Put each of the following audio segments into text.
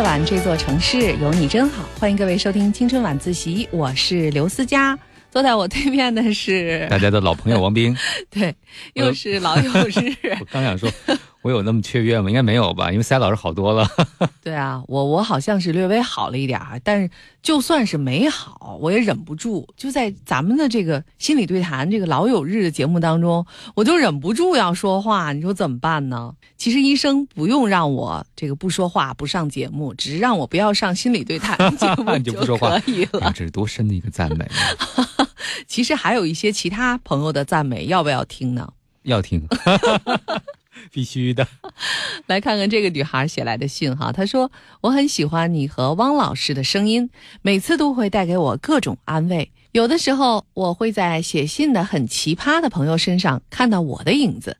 夜晚这座城市有你真好，欢迎各位收听青春晚自习，我是刘思佳，坐在我对面的是大家的老朋友王斌，对，又是老友日。我刚想说。我有那么雀跃吗？应该没有吧，因为塞老师好多了。对啊，我我好像是略微好了一点儿，但是就算是没好，我也忍不住，就在咱们的这个心理对谈这个老友日的节目当中，我就忍不住要说话。你说怎么办呢？其实医生不用让我这个不说话不上节目，只是让我不要上心理对谈节目就可以了。这是多深的一个赞美。其实还有一些其他朋友的赞美，要不要听呢？要听。必须的，来看看这个女孩写来的信哈。她说：“我很喜欢你和汪老师的声音，每次都会带给我各种安慰。有的时候，我会在写信的很奇葩的朋友身上看到我的影子。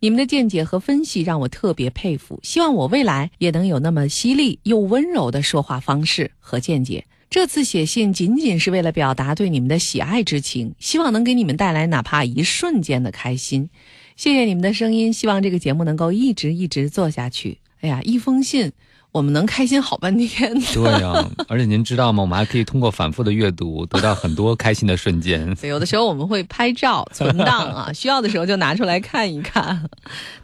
你们的见解和分析让我特别佩服，希望我未来也能有那么犀利又温柔的说话方式和见解。这次写信仅仅是为了表达对你们的喜爱之情，希望能给你们带来哪怕一瞬间的开心。”谢谢你们的声音，希望这个节目能够一直一直做下去。哎呀，一封信我们能开心好半天。对呀，而且您知道吗？我们还可以通过反复的阅读，得到很多开心的瞬间。有的时候我们会拍照存档啊，需要的时候就拿出来看一看，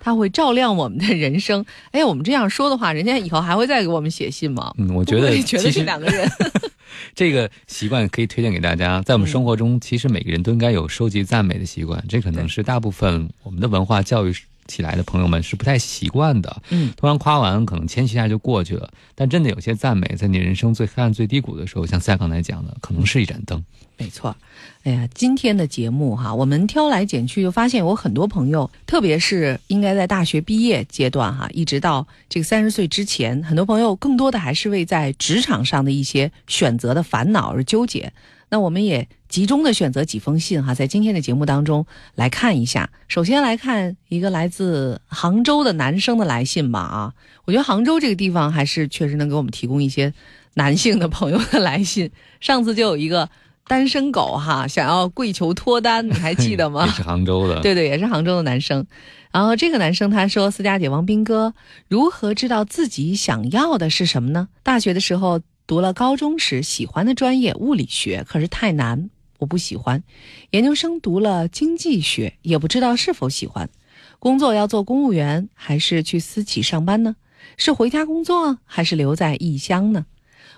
它会照亮我们的人生。哎，我们这样说的话，人家以后还会再给我们写信吗？嗯，我觉得觉得是两个人。这个习惯可以推荐给大家，在我们生活中，其实每个人都应该有收集赞美的习惯。这可能是大部分我们的文化教育起来的朋友们是不太习惯的。嗯，通常夸完可能谦虚一下就过去了，但真的有些赞美，在你人生最黑暗、最低谷的时候，像赛刚才讲的，可能是一盏灯。没错，哎呀，今天的节目哈，我们挑来拣去，就发现有很多朋友，特别是应该在大学毕业阶段哈，一直到这个三十岁之前，很多朋友更多的还是为在职场上的一些选择的烦恼而纠结。那我们也集中的选择几封信哈，在今天的节目当中来看一下。首先来看一个来自杭州的男生的来信吧啊，我觉得杭州这个地方还是确实能给我们提供一些男性的朋友的来信。上次就有一个。单身狗哈，想要跪求脱单，你还记得吗？也是杭州的，对对，也是杭州的男生。然后这个男生他说：“思佳姐，王斌哥，如何知道自己想要的是什么呢？大学的时候读了高中时喜欢的专业物理学，可是太难，我不喜欢。研究生读了经济学，也不知道是否喜欢。工作要做公务员还是去私企上班呢？是回家工作还是留在异乡呢？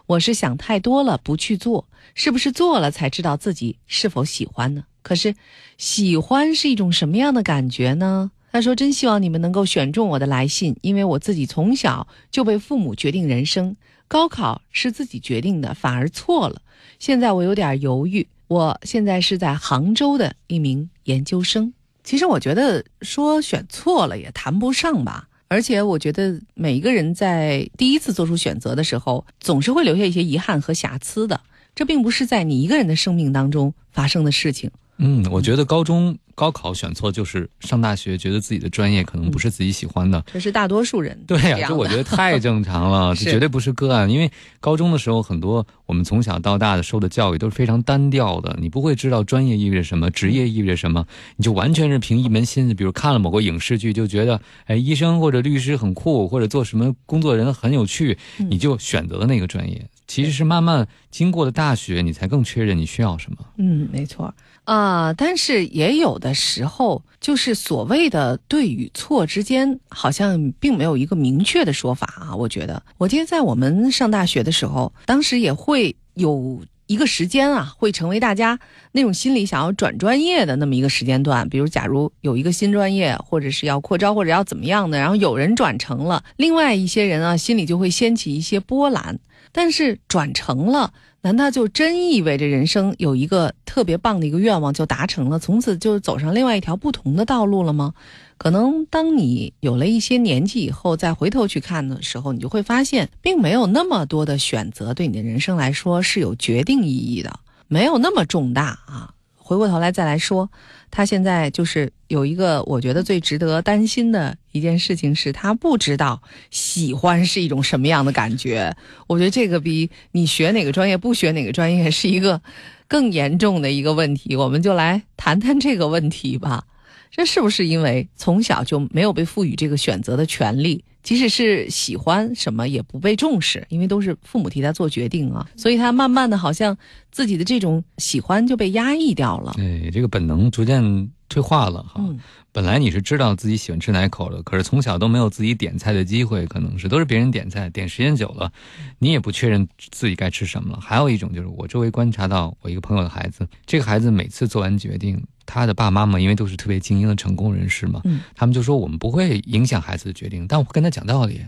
我是想太多了，不去做。”是不是做了才知道自己是否喜欢呢？可是，喜欢是一种什么样的感觉呢？他说：“真希望你们能够选中我的来信，因为我自己从小就被父母决定人生，高考是自己决定的，反而错了。现在我有点犹豫。我现在是在杭州的一名研究生。其实我觉得说选错了也谈不上吧，而且我觉得每一个人在第一次做出选择的时候，总是会留下一些遗憾和瑕疵的。”这并不是在你一个人的生命当中发生的事情。嗯，我觉得高中高考选错就是上大学，觉得自己的专业可能不是自己喜欢的。这是大多数人。对呀，这我觉得太正常了，这绝对不是个案。因为高中的时候，很多我们从小到大的受的教育都是非常单调的，你不会知道专业意味着什么，职业意味着什么，你就完全是凭一门心思，比如看了某个影视剧，就觉得哎，医生或者律师很酷，或者做什么工作人很有趣，你就选择了那个专业。其实是慢慢经过了大学，你才更确认你需要什么。嗯，没错啊。但是也有的时候，就是所谓的对与错之间，好像并没有一个明确的说法啊。我觉得，我记得在我们上大学的时候，当时也会有一个时间啊，会成为大家那种心里想要转专业的那么一个时间段。比如，假如有一个新专业，或者是要扩招，或者要怎么样的，然后有人转成了，另外一些人啊，心里就会掀起一些波澜。但是转成了，难道就真意味着人生有一个特别棒的一个愿望就达成了，从此就走上另外一条不同的道路了吗？可能当你有了一些年纪以后，再回头去看的时候，你就会发现，并没有那么多的选择对你的人生来说是有决定意义的，没有那么重大啊。回过头来再来说，他现在就是有一个我觉得最值得担心的一件事情，是他不知道喜欢是一种什么样的感觉。我觉得这个比你学哪个专业不学哪个专业是一个更严重的一个问题。我们就来谈谈这个问题吧。这是不是因为从小就没有被赋予这个选择的权利？即使是喜欢什么也不被重视，因为都是父母替他做决定啊，所以他慢慢的好像自己的这种喜欢就被压抑掉了。对，这个本能逐渐退化了哈。本来你是知道自己喜欢吃哪口的，可是从小都没有自己点菜的机会，可能是都是别人点菜，点时间久了，你也不确认自己该吃什么了。还有一种就是我周围观察到我一个朋友的孩子，这个孩子每次做完决定。他的爸爸妈妈因为都是特别精英的成功人士嘛，他们就说我们不会影响孩子的决定，但我会跟他讲道理。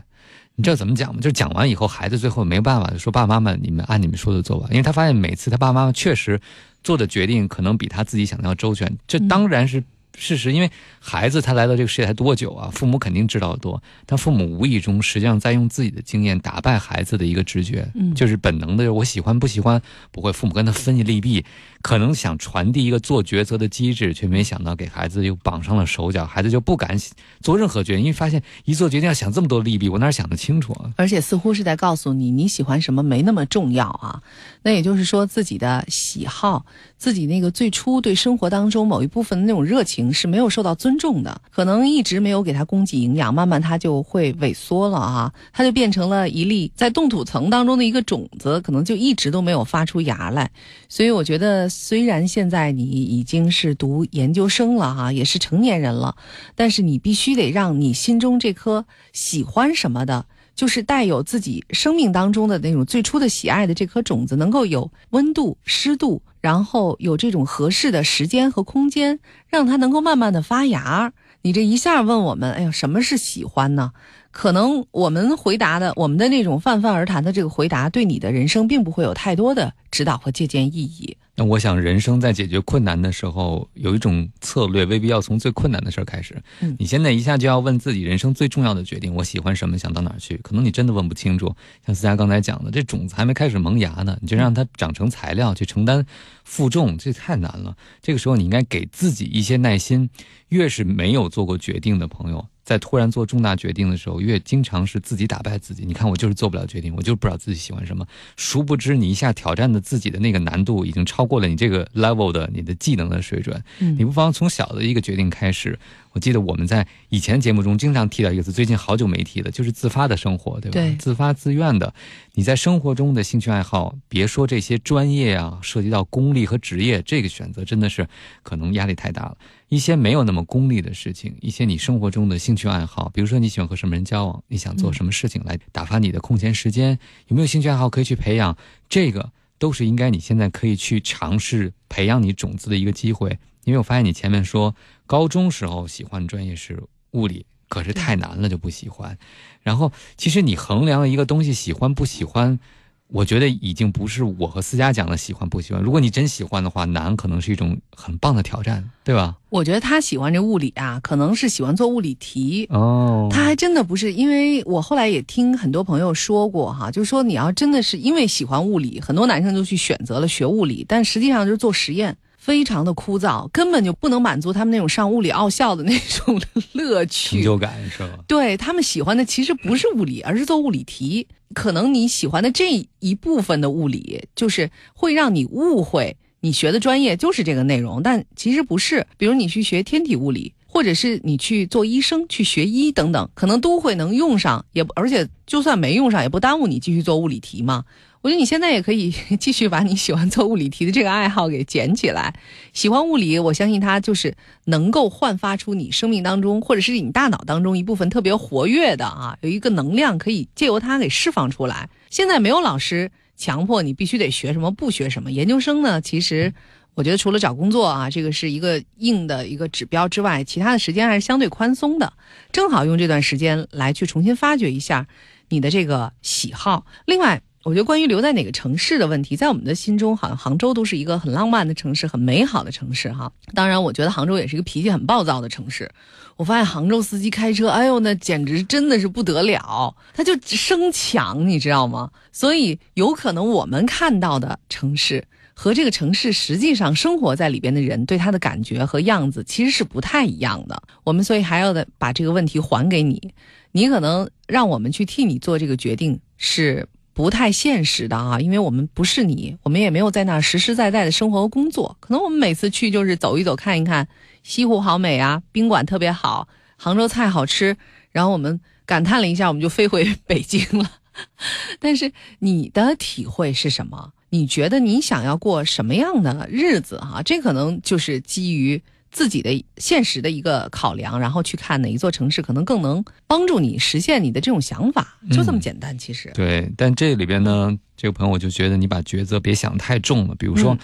你知道怎么讲吗？就是讲完以后，孩子最后没有办法说爸爸妈妈，你们按你们说的做吧。因为他发现每次他爸爸妈妈确实做的决定可能比他自己想的要周全，这当然是。事实，因为孩子他来到这个世界才多久啊？父母肯定知道的多，但父母无意中实际上在用自己的经验打败孩子的一个直觉，就是本能的我喜欢不喜欢不会，父母跟他分析利弊，可能想传递一个做抉择的机制，却没想到给孩子又绑上了手脚，孩子就不敢做任何决定，因为发现一做决定要想这么多利弊，我哪想得清楚啊？而且似乎是在告诉你，你喜欢什么没那么重要啊。那也就是说，自己的喜好，自己那个最初对生活当中某一部分的那种热情。是没有受到尊重的，可能一直没有给他供给营养，慢慢他就会萎缩了啊，他就变成了一粒在冻土层当中的一个种子，可能就一直都没有发出芽来。所以我觉得，虽然现在你已经是读研究生了哈，也是成年人了，但是你必须得让你心中这颗喜欢什么的。就是带有自己生命当中的那种最初的喜爱的这颗种子，能够有温度、湿度，然后有这种合适的时间和空间，让它能够慢慢的发芽。你这一下问我们，哎呀，什么是喜欢呢？可能我们回答的，我们的那种泛泛而谈的这个回答，对你的人生并不会有太多的指导和借鉴意义。那我想，人生在解决困难的时候，有一种策略，未必要从最困难的事儿开始。嗯，你现在一下就要问自己人生最重要的决定：我喜欢什么，想到哪儿去？可能你真的问不清楚。像思佳刚才讲的，这种子还没开始萌芽呢，你就让它长成材料去承担负重，这太难了。这个时候，你应该给自己一些耐心。越是没有做过决定的朋友。在突然做重大决定的时候，越经常是自己打败自己。你看，我就是做不了决定，我就是不知道自己喜欢什么。殊不知，你一下挑战的自己的那个难度，已经超过了你这个 level 的你的技能的水准。你不妨从小的一个决定开始。我记得我们在以前节目中经常提到一个词，最近好久没提了，就是自发的生活，对吧？自发自愿的，你在生活中的兴趣爱好，别说这些专业啊，涉及到功利和职业，这个选择真的是可能压力太大了。一些没有那么功利的事情，一些你生活中的兴趣爱好，比如说你喜欢和什么人交往，你想做什么事情来打发你的空闲时间，有没有兴趣爱好可以去培养？这个都是应该你现在可以去尝试培养你种子的一个机会。因为我发现你前面说高中时候喜欢专业是物理，可是太难了就不喜欢。然后其实你衡量一个东西喜欢不喜欢。我觉得已经不是我和思佳讲的喜欢不喜欢。如果你真喜欢的话，难可能是一种很棒的挑战，对吧？我觉得他喜欢这物理啊，可能是喜欢做物理题哦。他还真的不是，因为我后来也听很多朋友说过哈，就是说你要真的是因为喜欢物理，很多男生就去选择了学物理，但实际上就是做实验。非常的枯燥，根本就不能满足他们那种上物理奥校的那种 乐趣、成就感，是吧？对他们喜欢的其实不是物理，而是做物理题。可能你喜欢的这一部分的物理，就是会让你误会你学的专业就是这个内容，但其实不是。比如你去学天体物理，或者是你去做医生、去学医等等，可能都会能用上，也而且就算没用上，也不耽误你继续做物理题嘛。我觉得你现在也可以 继续把你喜欢做物理题的这个爱好给捡起来。喜欢物理，我相信它就是能够焕发出你生命当中，或者是你大脑当中一部分特别活跃的啊，有一个能量可以借由它给释放出来。现在没有老师强迫你必须得学什么，不学什么。研究生呢，其实我觉得除了找工作啊，这个是一个硬的一个指标之外，其他的时间还是相对宽松的。正好用这段时间来去重新发掘一下你的这个喜好。另外。我觉得关于留在哪个城市的问题，在我们的心中，好像杭州都是一个很浪漫的城市，很美好的城市哈。当然，我觉得杭州也是一个脾气很暴躁的城市。我发现杭州司机开车，哎呦，那简直真的是不得了，他就生抢，你知道吗？所以有可能我们看到的城市和这个城市实际上生活在里边的人对他的感觉和样子其实是不太一样的。我们所以还要的把这个问题还给你，你可能让我们去替你做这个决定是。不太现实的啊，因为我们不是你，我们也没有在那实实在在的生活和工作。可能我们每次去就是走一走，看一看西湖好美啊，宾馆特别好，杭州菜好吃，然后我们感叹了一下，我们就飞回北京了。但是你的体会是什么？你觉得你想要过什么样的日子？哈，这可能就是基于自己的现实的一个考量，然后去看哪一座城市可能更能帮助你实现你的这种想法，就这么简单。其实对，但这里边呢，这个朋友我就觉得你把抉择别想太重了。比如说，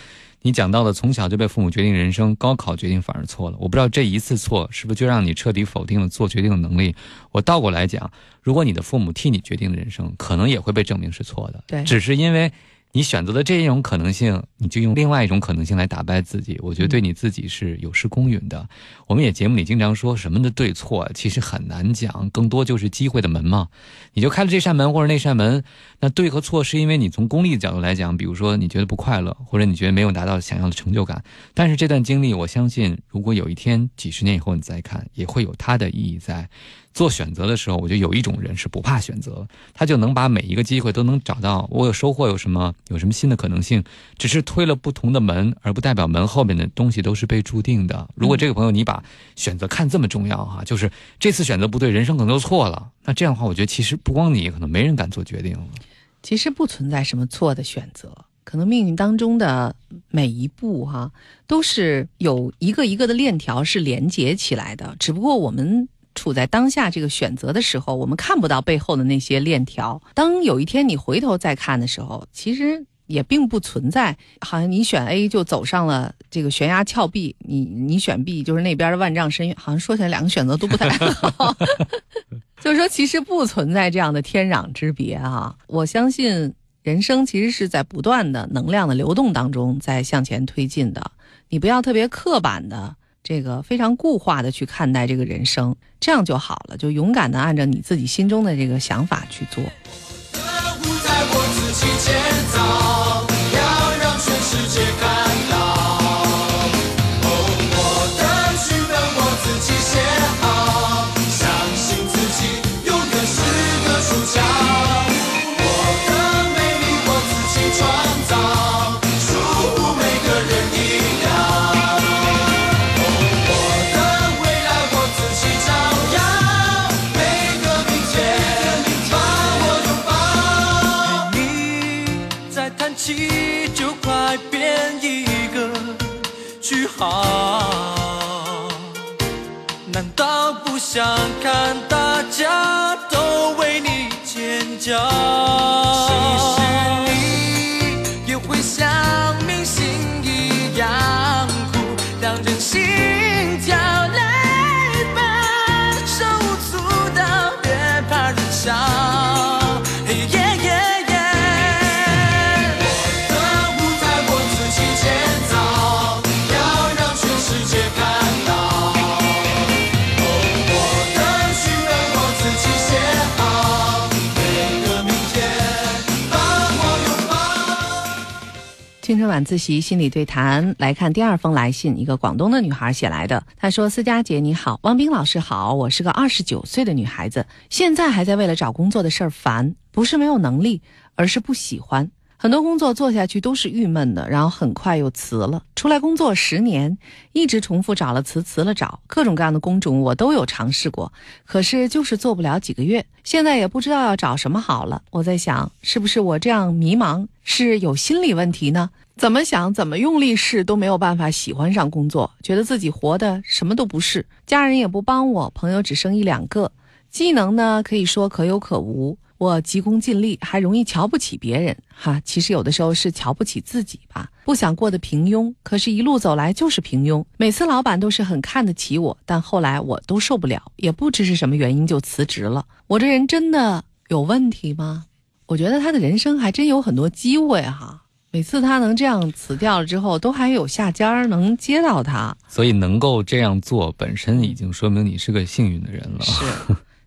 你讲到的从小就被父母决定人生，高考决定反而错了。我不知道这一次错是不是就让你彻底否定了做决定的能力。我倒过来讲，如果你的父母替你决定的人生，可能也会被证明是错的。对，只是因为。你选择的这一种可能性，你就用另外一种可能性来打败自己，我觉得对你自己是有失公允的。我们也节目里经常说什么的对错，其实很难讲，更多就是机会的门嘛。你就开了这扇门或者那扇门，那对和错是因为你从功利的角度来讲，比如说你觉得不快乐，或者你觉得没有达到想要的成就感。但是这段经历，我相信如果有一天几十年以后你再看，也会有它的意义在。做选择的时候，我觉得有一种人是不怕选择，他就能把每一个机会都能找到。我有收获，有什么有什么新的可能性，只是推了不同的门，而不代表门后面的东西都是被注定的。如果这个朋友你把选择看这么重要哈，就是这次选择不对，人生可能就错了。那这样的话，我觉得其实不光你，可能没人敢做决定了。其实不存在什么错的选择，可能命运当中的每一步哈，都是有一个一个的链条是连接起来的，只不过我们。处在当下这个选择的时候，我们看不到背后的那些链条。当有一天你回头再看的时候，其实也并不存在，好像你选 A 就走上了这个悬崖峭壁，你你选 B 就是那边的万丈深渊。好像说起来两个选择都不太好，就是说其实不存在这样的天壤之别啊！我相信人生其实是在不断的能量的流动当中在向前推进的，你不要特别刻板的。这个非常固化的去看待这个人生，这样就好了，就勇敢的按照你自己心中的这个想法去做。家。青春晚自习心理对谈来看第二封来信，一个广东的女孩写来的。她说：“思佳姐你好，汪冰老师好，我是个二十九岁的女孩子，现在还在为了找工作的事儿烦，不是没有能力，而是不喜欢。很多工作做下去都是郁闷的，然后很快又辞了。出来工作十年，一直重复找了辞，辞了找，各种各样的工种我都有尝试过，可是就是做不了几个月。现在也不知道要找什么好了。我在想，是不是我这样迷茫是有心理问题呢？”怎么想怎么用力试都没有办法喜欢上工作，觉得自己活的什么都不是，家人也不帮我，朋友只剩一两个，技能呢可以说可有可无，我急功近利，还容易瞧不起别人哈。其实有的时候是瞧不起自己吧，不想过得平庸，可是一路走来就是平庸。每次老板都是很看得起我，但后来我都受不了，也不知是什么原因就辞职了。我这人真的有问题吗？我觉得他的人生还真有很多机会哈。每次他能这样辞掉了之后，都还有下家能接到他，所以能够这样做本身已经说明你是个幸运的人了。是。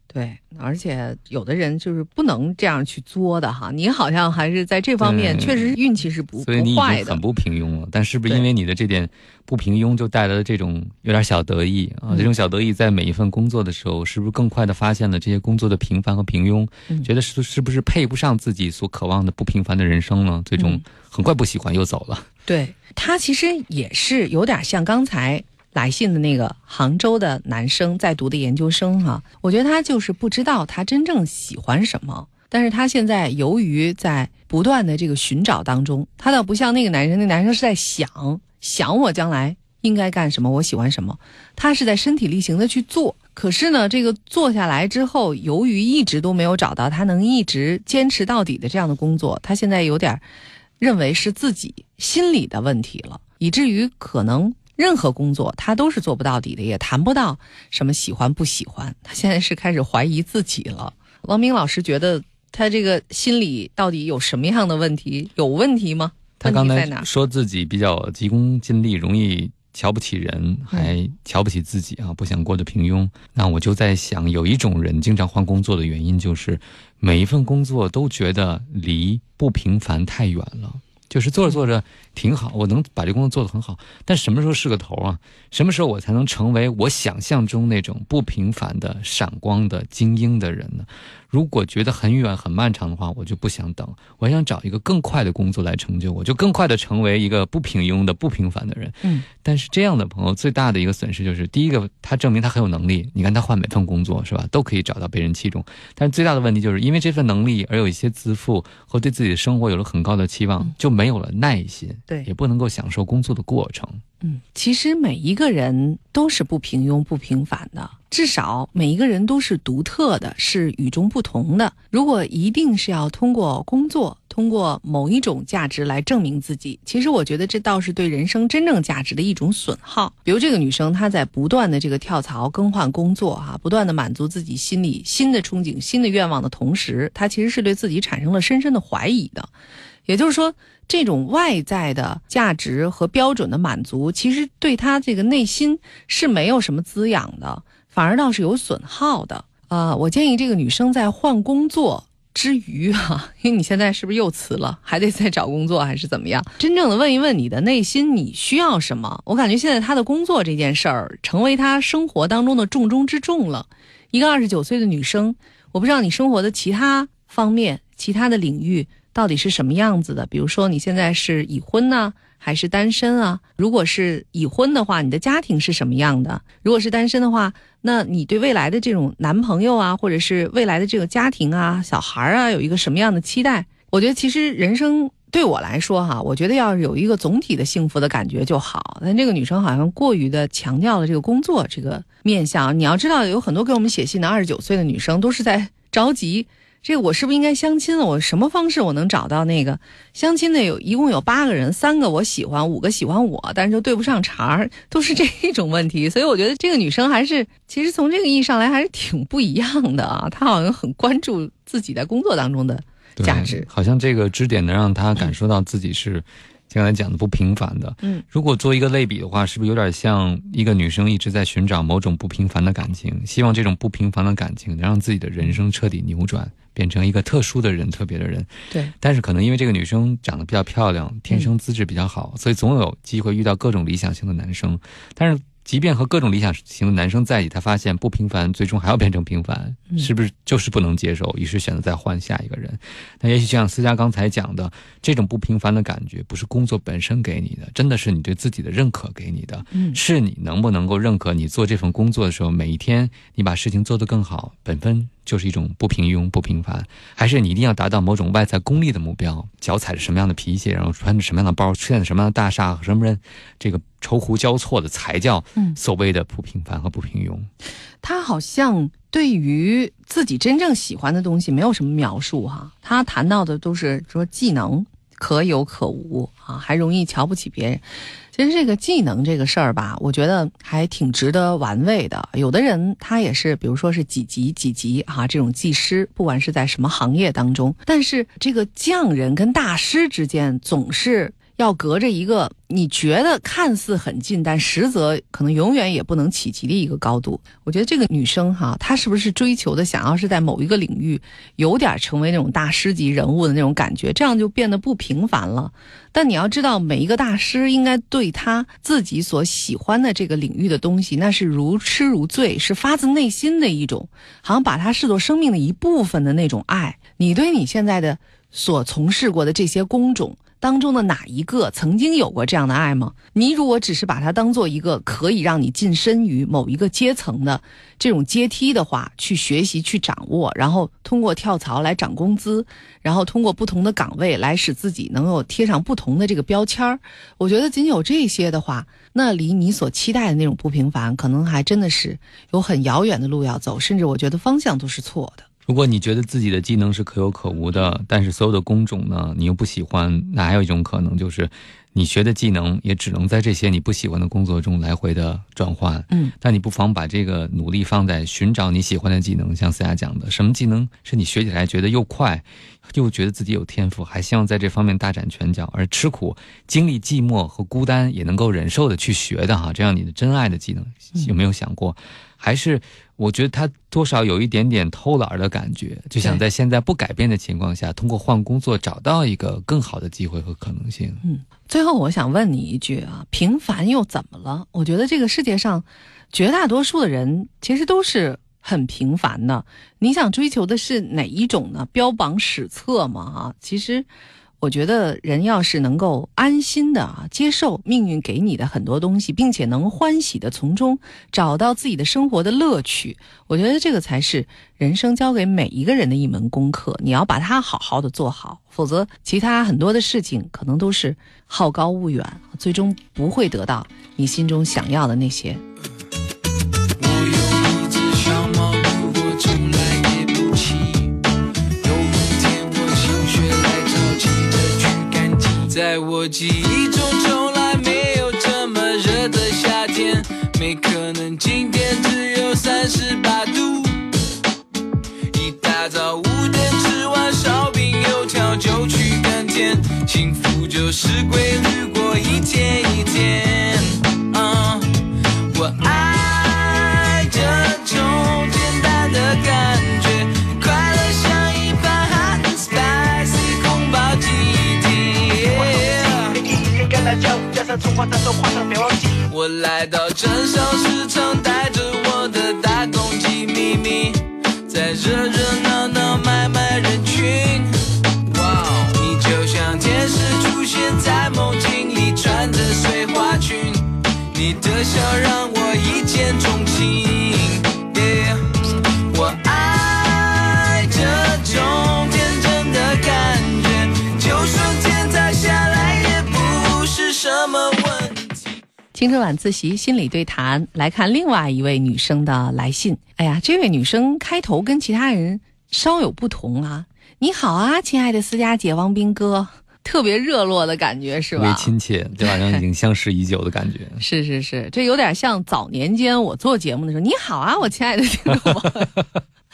对，而且有的人就是不能这样去作的哈。你好像还是在这方面确实运气是不不坏的，很不平庸了。但是不是因为你的这点不平庸，就带来了这种有点小得意啊？这种小得意在每一份工作的时候，是不是更快的发现了这些工作的平凡和平庸？觉得是是不是配不上自己所渴望的不平凡的人生呢？最终很快不喜欢又走了。对他其实也是有点像刚才。来信的那个杭州的男生在读的研究生哈，我觉得他就是不知道他真正喜欢什么，但是他现在由于在不断的这个寻找当中，他倒不像那个男生，那男生是在想想我将来应该干什么，我喜欢什么，他是在身体力行的去做。可是呢，这个做下来之后，由于一直都没有找到他能一直坚持到底的这样的工作，他现在有点认为是自己心理的问题了，以至于可能。任何工作他都是做不到底的，也谈不到什么喜欢不喜欢。他现在是开始怀疑自己了。王明老师觉得他这个心理到底有什么样的问题？有问题吗？他刚才说自己比较急功近利，容易瞧不起人，还瞧不起自己啊，不想过得平庸。那我就在想，有一种人经常换工作的原因，就是每一份工作都觉得离不平凡太远了。就是做着做着挺好，我能把这工作做得很好，但什么时候是个头啊？什么时候我才能成为我想象中那种不平凡的闪光的精英的人呢？如果觉得很远很漫长的话，我就不想等，我想找一个更快的工作来成就我，就更快的成为一个不平庸的不平凡的人。嗯，但是这样的朋友最大的一个损失就是，第一个他证明他很有能力，你看他换每份工作是吧，都可以找到被人器重。但是最大的问题就是因为这份能力而有一些自负和对自己的生活有了很高的期望，就没有了耐心，对，也不能够享受工作的过程。嗯，其实每一个人都是不平庸、不平凡的，至少每一个人都是独特的，是与众不同的。如果一定是要通过工作、通过某一种价值来证明自己，其实我觉得这倒是对人生真正价值的一种损耗。比如这个女生，她在不断的这个跳槽、更换工作，哈，不断的满足自己心里新的憧憬、新的愿望的同时，她其实是对自己产生了深深的怀疑的。也就是说。这种外在的价值和标准的满足，其实对他这个内心是没有什么滋养的，反而倒是有损耗的。啊，我建议这个女生在换工作之余，哈，因为你现在是不是又辞了，还得再找工作，还是怎么样？真正的问一问你的内心，你需要什么？我感觉现在她的工作这件事儿，成为她生活当中的重中之重了。一个二十九岁的女生，我不知道你生活的其他方面、其他的领域。到底是什么样子的？比如说你现在是已婚呢，还是单身啊？如果是已婚的话，你的家庭是什么样的？如果是单身的话，那你对未来的这种男朋友啊，或者是未来的这个家庭啊、小孩啊，有一个什么样的期待？我觉得其实人生对我来说哈，我觉得要有一个总体的幸福的感觉就好。但这个女生好像过于的强调了这个工作这个面相。你要知道，有很多给我们写信的二十九岁的女生都是在着急。这我是不是应该相亲了？我什么方式我能找到那个相亲的？有一共有八个人，三个我喜欢，五个喜欢我，但是就对不上茬儿，都是这种问题。所以我觉得这个女生还是，其实从这个意义上来还是挺不一样的啊。她好像很关注自己在工作当中的价值，好像这个支点能让她感受到自己是。刚才讲的不平凡的，嗯，如果做一个类比的话，是不是有点像一个女生一直在寻找某种不平凡的感情，希望这种不平凡的感情能让自己的人生彻底扭转，变成一个特殊的人、特别的人。对。但是可能因为这个女生长得比较漂亮，天生资质比较好，所以总有机会遇到各种理想型的男生。但是。即便和各种理想型的男生在一起，他发现不平凡，最终还要变成平凡，是不是就是不能接受？于是选择再换下一个人。那也许就像思佳刚才讲的，这种不平凡的感觉，不是工作本身给你的，真的是你对自己的认可给你的。嗯，是你能不能够认可你做这份工作的时候，每一天你把事情做得更好，本分。就是一种不平庸、不平凡，还是你一定要达到某种外在功利的目标？脚踩着什么样的皮鞋，然后穿着什么样的包，出现在什么样的大厦和什么人，这个愁湖交错的才叫所谓的不平凡和不平庸。他好像对于自己真正喜欢的东西没有什么描述哈，他谈到的都是说技能可有可无啊，还容易瞧不起别人。其实这个技能这个事儿吧，我觉得还挺值得玩味的。有的人他也是，比如说是几级几级哈，这种技师，不管是在什么行业当中，但是这个匠人跟大师之间总是。要隔着一个你觉得看似很近，但实则可能永远也不能企及的一个高度。我觉得这个女生哈，她是不是追求的想要是在某一个领域有点成为那种大师级人物的那种感觉，这样就变得不平凡了。但你要知道，每一个大师应该对他自己所喜欢的这个领域的东西，那是如痴如醉，是发自内心的一种，好像把它视作生命的一部分的那种爱。你对你现在的所从事过的这些工种。当中的哪一个曾经有过这样的爱吗？你如果只是把它当做一个可以让你晋升于某一个阶层的这种阶梯的话，去学习、去掌握，然后通过跳槽来涨工资，然后通过不同的岗位来使自己能够贴上不同的这个标签儿，我觉得仅有这些的话，那离你所期待的那种不平凡，可能还真的是有很遥远的路要走，甚至我觉得方向都是错的。如果你觉得自己的技能是可有可无的，但是所有的工种呢，你又不喜欢，那还有一种可能就是，你学的技能也只能在这些你不喜欢的工作中来回的转换。嗯，但你不妨把这个努力放在寻找你喜欢的技能，像思雅讲的，什么技能是你学起来觉得又快，又觉得自己有天赋，还希望在这方面大展拳脚，而吃苦、经历寂寞和孤单也能够忍受的去学的哈，这样你的真爱的技能，有没有想过？还是我觉得他多少有一点点偷懒的感觉，就想在现在不改变的情况下，通过换工作找到一个更好的机会和可能性。嗯，最后我想问你一句啊，平凡又怎么了？我觉得这个世界上绝大多数的人其实都是很平凡的。你想追求的是哪一种呢？标榜史册吗？啊，其实。我觉得人要是能够安心的啊接受命运给你的很多东西，并且能欢喜的从中找到自己的生活的乐趣，我觉得这个才是人生交给每一个人的一门功课。你要把它好好的做好，否则其他很多的事情可能都是好高骛远，最终不会得到你心中想要的那些。在我记忆中，从来没有这么热的夏天，没可能今天只有三十八度。一大早五点吃完烧饼油条就去耕田，幸福就是规律过一天一天。真青春晚自习心理对谈，来看另外一位女生的来信。哎呀，这位女生开头跟其他人稍有不同啊！你好啊，亲爱的思佳姐、王斌哥，特别热络的感觉是吧特别吧？亲切，就好像已经相识已久的感觉。是是是，这有点像早年间我做节目的时候。你好啊，我亲爱的听众。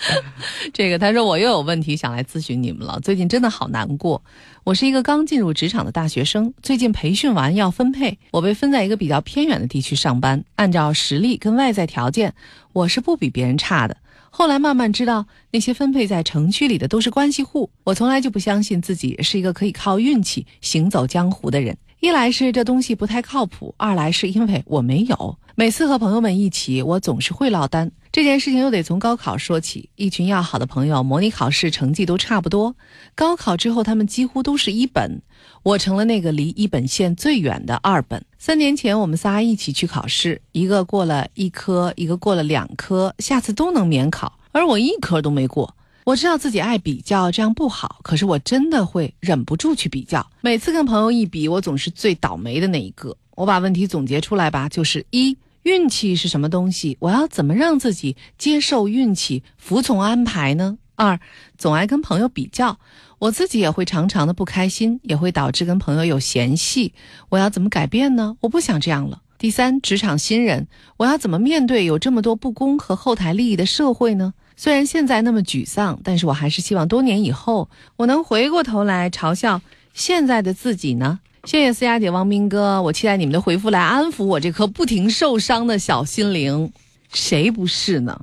这个他说我又有问题想来咨询你们了，最近真的好难过。我是一个刚进入职场的大学生，最近培训完要分配，我被分在一个比较偏远的地区上班。按照实力跟外在条件，我是不比别人差的。后来慢慢知道，那些分配在城区里的都是关系户。我从来就不相信自己是一个可以靠运气行走江湖的人。一来是这东西不太靠谱，二来是因为我没有。每次和朋友们一起，我总是会落单。这件事情又得从高考说起。一群要好的朋友，模拟考试成绩都差不多。高考之后，他们几乎都是一本，我成了那个离一本线最远的二本。三年前，我们仨一起去考试，一个过了一科，一个过了两科，下次都能免考，而我一科都没过。我知道自己爱比较，这样不好，可是我真的会忍不住去比较。每次跟朋友一比，我总是最倒霉的那一个。我把问题总结出来吧，就是一。运气是什么东西？我要怎么让自己接受运气、服从安排呢？二，总爱跟朋友比较，我自己也会常常的不开心，也会导致跟朋友有嫌隙。我要怎么改变呢？我不想这样了。第三，职场新人，我要怎么面对有这么多不公和后台利益的社会呢？虽然现在那么沮丧，但是我还是希望多年以后，我能回过头来嘲笑现在的自己呢。谢谢思雅姐、王斌哥，我期待你们的回复来安抚我这颗不停受伤的小心灵。谁不是呢？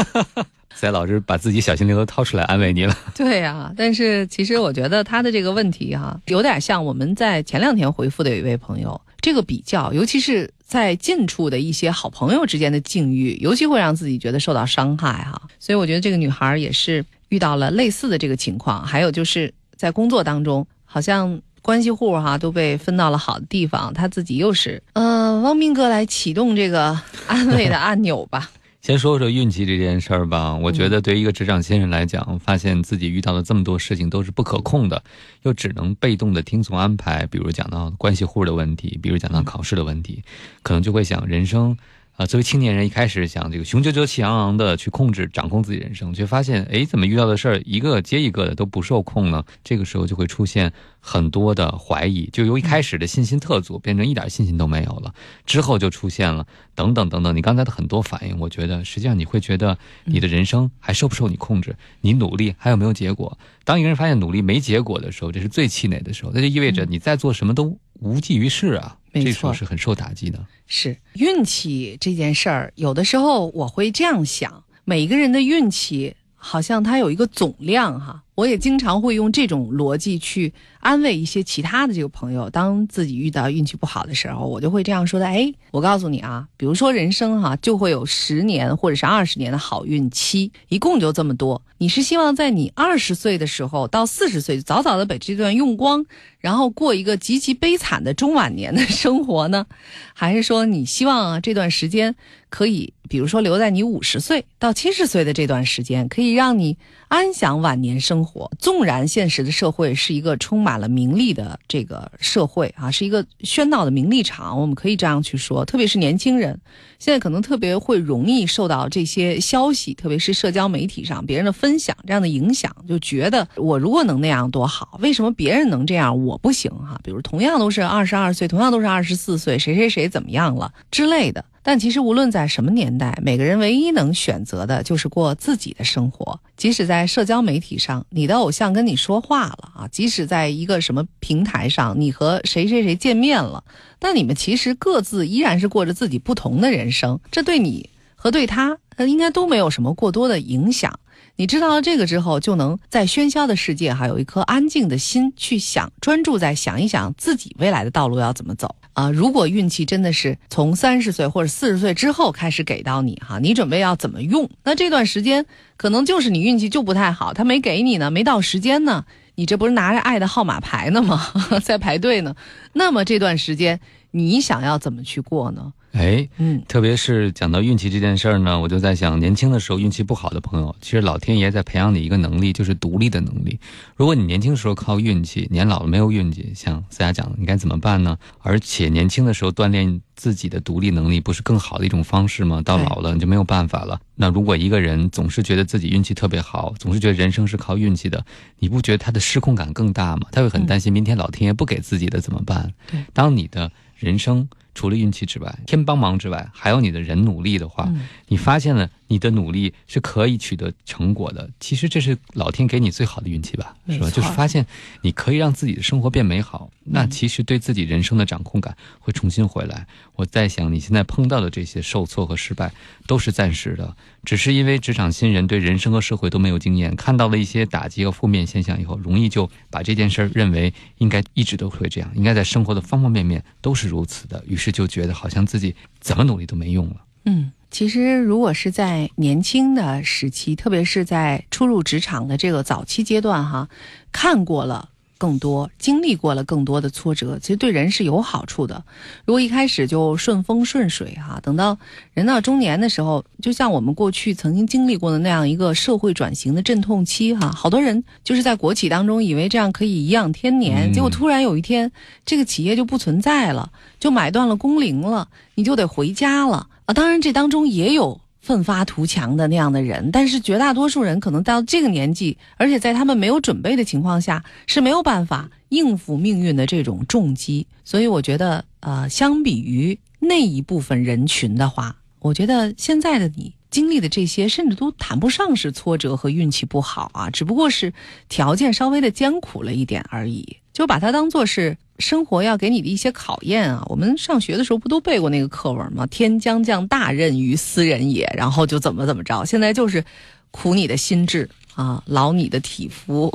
塞老师把自己小心灵都掏出来安慰你了。对呀、但是其实我觉得他的这个问题哈、有点像我们在前两天回复的有一位朋友，这个比较，尤其是在近处的一些好朋友之间的境遇，尤其会让自己觉得受到伤害哈、所以我觉得这个女孩也是遇到了类似的这个情况，还有就是在工作当中，好像关系户哈都被分到了好的地方，他自己又是，呃，汪斌哥来启动这个安慰的按钮吧。先说说运气这件事儿吧。我觉得对于一个职场新人来讲，发现自己遇到的这么多事情都是不可控的，又只能被动的听从安排。比如讲到关系户的问题，比如讲到考试的问题，可能就会想人生。啊，作为青年人，一开始想这个雄赳赳、气昂昂的去控制、掌控自己人生，却发现，哎，怎么遇到的事儿一个接一个的都不受控呢？这个时候就会出现很多的怀疑，就由一开始的信心特足变成一点信心都没有了。之后就出现了等等等等，你刚才的很多反应，我觉得实际上你会觉得你的人生还受不受你控制？你努力还有没有结果？当一个人发现努力没结果的时候，这是最气馁的时候，那就意味着你在做什么都无济于事啊。没错，是很受打击的。是运气这件事儿，有的时候我会这样想：每一个人的运气好像它有一个总量哈。我也经常会用这种逻辑去安慰一些其他的这个朋友，当自己遇到运气不好的时候，我就会这样说的：哎，我告诉你啊，比如说人生哈，就会有十年或者是二十年的好运期，一共就这么多。你是希望在你二十岁的时候到四十岁，早早的把这段用光？然后过一个极其悲惨的中晚年的生活呢，还是说你希望啊这段时间可以，比如说留在你五十岁到七十岁的这段时间，可以让你安享晚年生活？纵然现实的社会是一个充满了名利的这个社会啊，是一个喧闹的名利场，我们可以这样去说。特别是年轻人，现在可能特别会容易受到这些消息，特别是社交媒体上别人的分享这样的影响，就觉得我如果能那样多好，为什么别人能这样我？不行哈，比如同样都是二十二岁，同样都是二十四岁，谁谁谁怎么样了之类的。但其实无论在什么年代，每个人唯一能选择的就是过自己的生活。即使在社交媒体上，你的偶像跟你说话了啊，即使在一个什么平台上，你和谁谁谁见面了，但你们其实各自依然是过着自己不同的人生。这对你和对他，应该都没有什么过多的影响。你知道了这个之后，就能在喧嚣的世界哈有一颗安静的心去想，专注在想一想自己未来的道路要怎么走啊。如果运气真的是从三十岁或者四十岁之后开始给到你哈，你准备要怎么用？那这段时间可能就是你运气就不太好，他没给你呢，没到时间呢，你这不是拿着爱的号码牌呢吗？在排队呢。那么这段时间你想要怎么去过呢？哎，嗯，特别是讲到运气这件事儿呢，我就在想，年轻的时候运气不好的朋友，其实老天爷在培养你一个能力，就是独立的能力。如果你年轻时候靠运气，年老了没有运气，像思雅讲的，你该怎么办呢？而且年轻的时候锻炼自己的独立能力，不是更好的一种方式吗？到老了你就没有办法了。那如果一个人总是觉得自己运气特别好，总是觉得人生是靠运气的，你不觉得他的失控感更大吗？他会很担心明天老天爷不给自己的怎么办？对，当你的人生。除了运气之外，天帮忙之外，还有你的人努力的话，你发现了你的努力是可以取得成果的。其实这是老天给你最好的运气吧，是吧？就是发现你可以让自己的生活变美好，那其实对自己人生的掌控感会重新回来。我在想，你现在碰到的这些受挫和失败都是暂时的，只是因为职场新人对人生和社会都没有经验，看到了一些打击和负面现象以后，容易就把这件事儿认为应该一直都会这样，应该在生活的方方面面都是如此的。于是就觉得好像自己怎么努力都没用了。嗯，其实如果是在年轻的时期，特别是在初入职场的这个早期阶段，哈，看过了。更多经历过了更多的挫折，其实对人是有好处的。如果一开始就顺风顺水哈，等到人到中年的时候，就像我们过去曾经经历过的那样一个社会转型的阵痛期哈，好多人就是在国企当中以为这样可以颐养天年，结果突然有一天这个企业就不存在了，就买断了工龄了，你就得回家了啊。当然这当中也有。奋发图强的那样的人，但是绝大多数人可能到这个年纪，而且在他们没有准备的情况下，是没有办法应付命运的这种重击。所以我觉得，呃，相比于那一部分人群的话，我觉得现在的你经历的这些，甚至都谈不上是挫折和运气不好啊，只不过是条件稍微的艰苦了一点而已。就把它当做是生活要给你的一些考验啊！我们上学的时候不都背过那个课文吗？天将降大任于斯人也，然后就怎么怎么着。现在就是苦你的心智啊，劳你的体肤，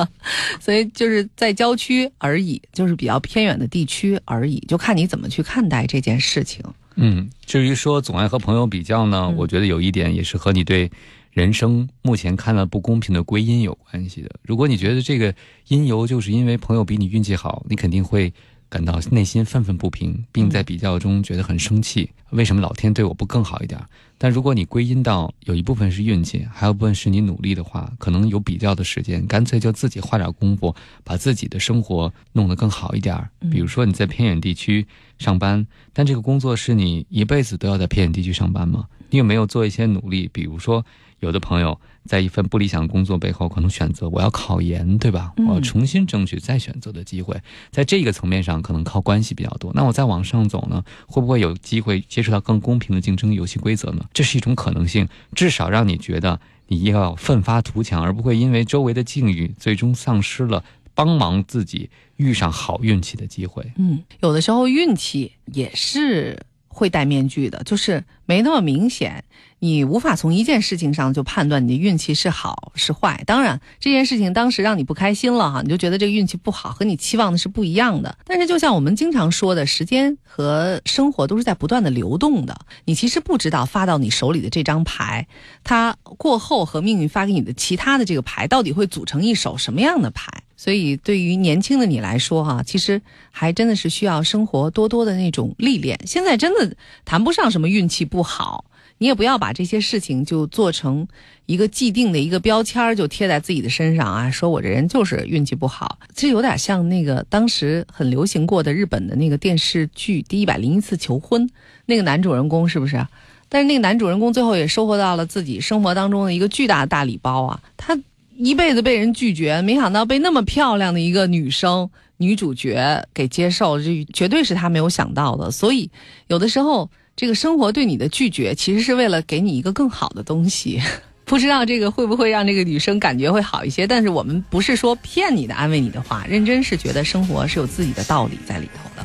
所以就是在郊区而已，就是比较偏远的地区而已，就看你怎么去看待这件事情。嗯，至于说总爱和朋友比较呢，我觉得有一点也是和你对。人生目前看了不公平的归因有关系的。如果你觉得这个因由就是因为朋友比你运气好，你肯定会。感到内心愤愤不平，并在比较中觉得很生气。为什么老天对我不更好一点？但如果你归因到有一部分是运气，还有部分是你努力的话，可能有比较的时间，干脆就自己花点功夫，把自己的生活弄得更好一点。比如说你在偏远地区上班，但这个工作是你一辈子都要在偏远地区上班吗？你有没有做一些努力？比如说。有的朋友在一份不理想工作背后，可能选择我要考研，对吧？我要重新争取再选择的机会，在这个层面上，可能靠关系比较多。那我再往上走呢，会不会有机会接触到更公平的竞争游戏规则呢？这是一种可能性，至少让你觉得你要奋发图强，而不会因为周围的境遇，最终丧失了帮忙自己遇上好运气的机会。嗯，有的时候运气也是会戴面具的，就是没那么明显。你无法从一件事情上就判断你的运气是好是坏。当然，这件事情当时让你不开心了哈，你就觉得这个运气不好，和你期望的是不一样的。但是，就像我们经常说的，时间和生活都是在不断的流动的。你其实不知道发到你手里的这张牌，它过后和命运发给你的其他的这个牌，到底会组成一手什么样的牌。所以，对于年轻的你来说哈，其实还真的是需要生活多多的那种历练。现在真的谈不上什么运气不不好。你也不要把这些事情就做成一个既定的一个标签，就贴在自己的身上啊，说我这人就是运气不好。这有点像那个当时很流行过的日本的那个电视剧《第一百零一次求婚》，那个男主人公是不是？但是那个男主人公最后也收获到了自己生活当中的一个巨大的大礼包啊！他一辈子被人拒绝，没想到被那么漂亮的一个女生女主角给接受，这绝对是他没有想到的。所以有的时候。这个生活对你的拒绝，其实是为了给你一个更好的东西。不知道这个会不会让这个女生感觉会好一些？但是我们不是说骗你的、安慰你的话，认真是觉得生活是有自己的道理在里头的。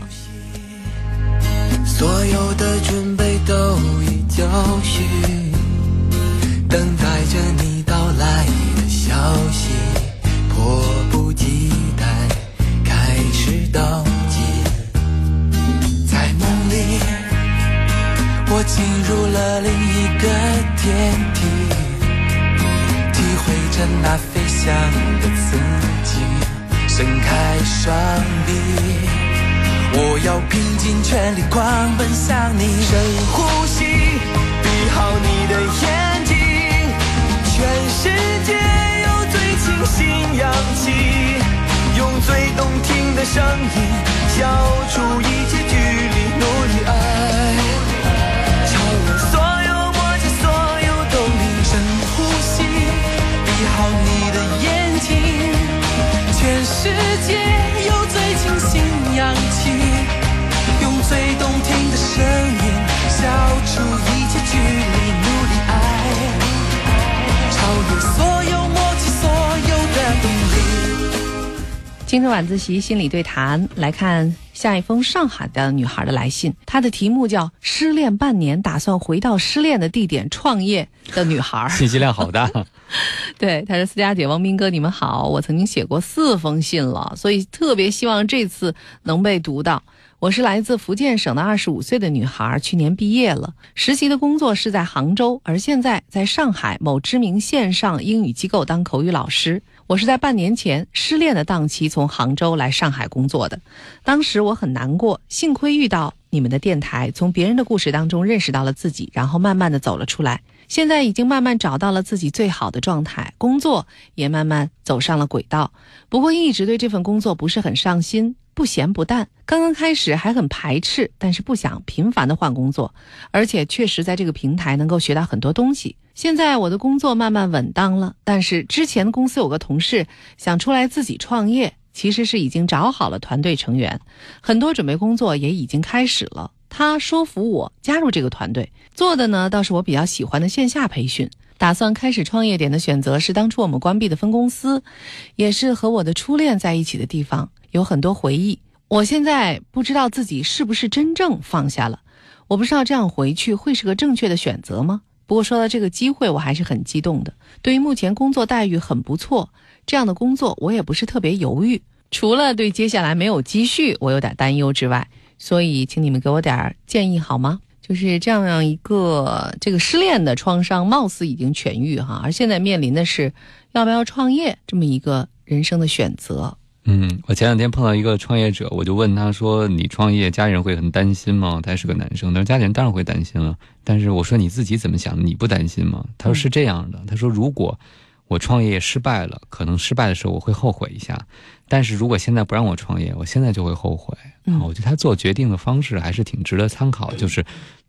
所有的准备都已就绪，等待着你到来的消息，迫不及待开始倒。我进入了另一个天地，体会着那飞翔的刺激，伸开双臂，我要拼尽全力狂奔向你。深呼吸，闭好你的眼睛，全世界有最清新氧气，用最动听的声音消除一切距离，努力爱。好，你的眼睛，全世界有最清新氧气，用最动听的声音消除一切距离，努力爱，超越所有默契，所有的动力。今天晚自习心理对谈，来看下一封上海的女孩的来信，她的题目叫《失恋半年，打算回到失恋的地点创业的女孩》，信息量好大。对，她说：“思佳姐、王斌哥，你们好！我曾经写过四封信了，所以特别希望这次能被读到。我是来自福建省的二十五岁的女孩，去年毕业了，实习的工作是在杭州，而现在在上海某知名线上英语机构当口语老师。我是在半年前失恋的档期从杭州来上海工作的，当时我很难过，幸亏遇到你们的电台，从别人的故事当中认识到了自己，然后慢慢的走了出来。”现在已经慢慢找到了自己最好的状态，工作也慢慢走上了轨道。不过一直对这份工作不是很上心，不咸不淡。刚刚开始还很排斥，但是不想频繁的换工作，而且确实在这个平台能够学到很多东西。现在我的工作慢慢稳当了，但是之前公司有个同事想出来自己创业，其实是已经找好了团队成员，很多准备工作也已经开始了。他说服我加入这个团队，做的呢倒是我比较喜欢的线下培训。打算开始创业点的选择是当初我们关闭的分公司，也是和我的初恋在一起的地方，有很多回忆。我现在不知道自己是不是真正放下了，我不知道这样回去会是个正确的选择吗？不过说到这个机会，我还是很激动的。对于目前工作待遇很不错这样的工作，我也不是特别犹豫。除了对接下来没有积蓄我有点担忧之外。所以，请你们给我点建议好吗？就是这样一个这个失恋的创伤，貌似已经痊愈哈，而现在面临的是要不要创业这么一个人生的选择。嗯，我前两天碰到一个创业者，我就问他说：“你创业，家里人会很担心吗？”他是个男生，他说：“家里人当然会担心了。”但是我说：“你自己怎么想？你不担心吗？”他说：“是这样的，他说如果我创业失败了，可能失败的时候我会后悔一下，但是如果现在不让我创业，我现在就会后悔。啊，我觉得他做决定的方式还是挺值得参考，就是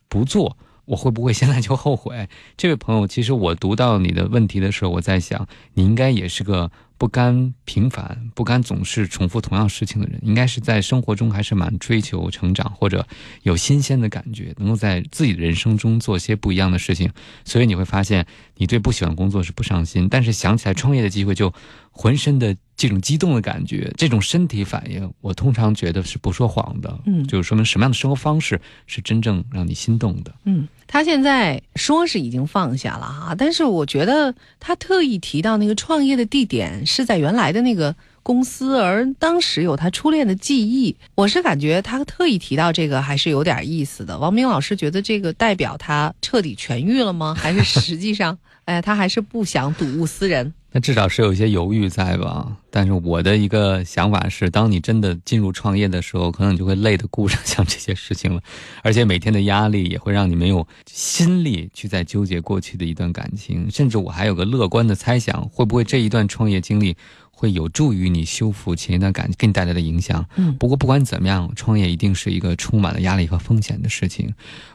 不做，我会不会现在就后悔？这位朋友，其实我读到你的问题的时候，我在想，你应该也是个。不甘平凡、不甘总是重复同样事情的人，应该是在生活中还是蛮追求成长，或者有新鲜的感觉，能够在自己的人生中做些不一样的事情。所以你会发现，你对不喜欢工作是不上心，但是想起来创业的机会就。浑身的这种激动的感觉，这种身体反应，我通常觉得是不说谎的，嗯，就是说明什么样的生活方式是真正让你心动的。嗯，他现在说是已经放下了哈，但是我觉得他特意提到那个创业的地点是在原来的那个公司，而当时有他初恋的记忆，我是感觉他特意提到这个还是有点意思的。王明老师觉得这个代表他彻底痊愈了吗？还是实际上，哎，他还是不想睹物思人？那至少是有一些犹豫在吧？但是我的一个想法是，当你真的进入创业的时候，可能你就会累得顾不上想这些事情了，而且每天的压力也会让你没有心力去再纠结过去的一段感情。甚至我还有个乐观的猜想，会不会这一段创业经历？会有助于你修复前一段感情给你带来的影响。嗯，不过不管怎么样，创业一定是一个充满了压力和风险的事情。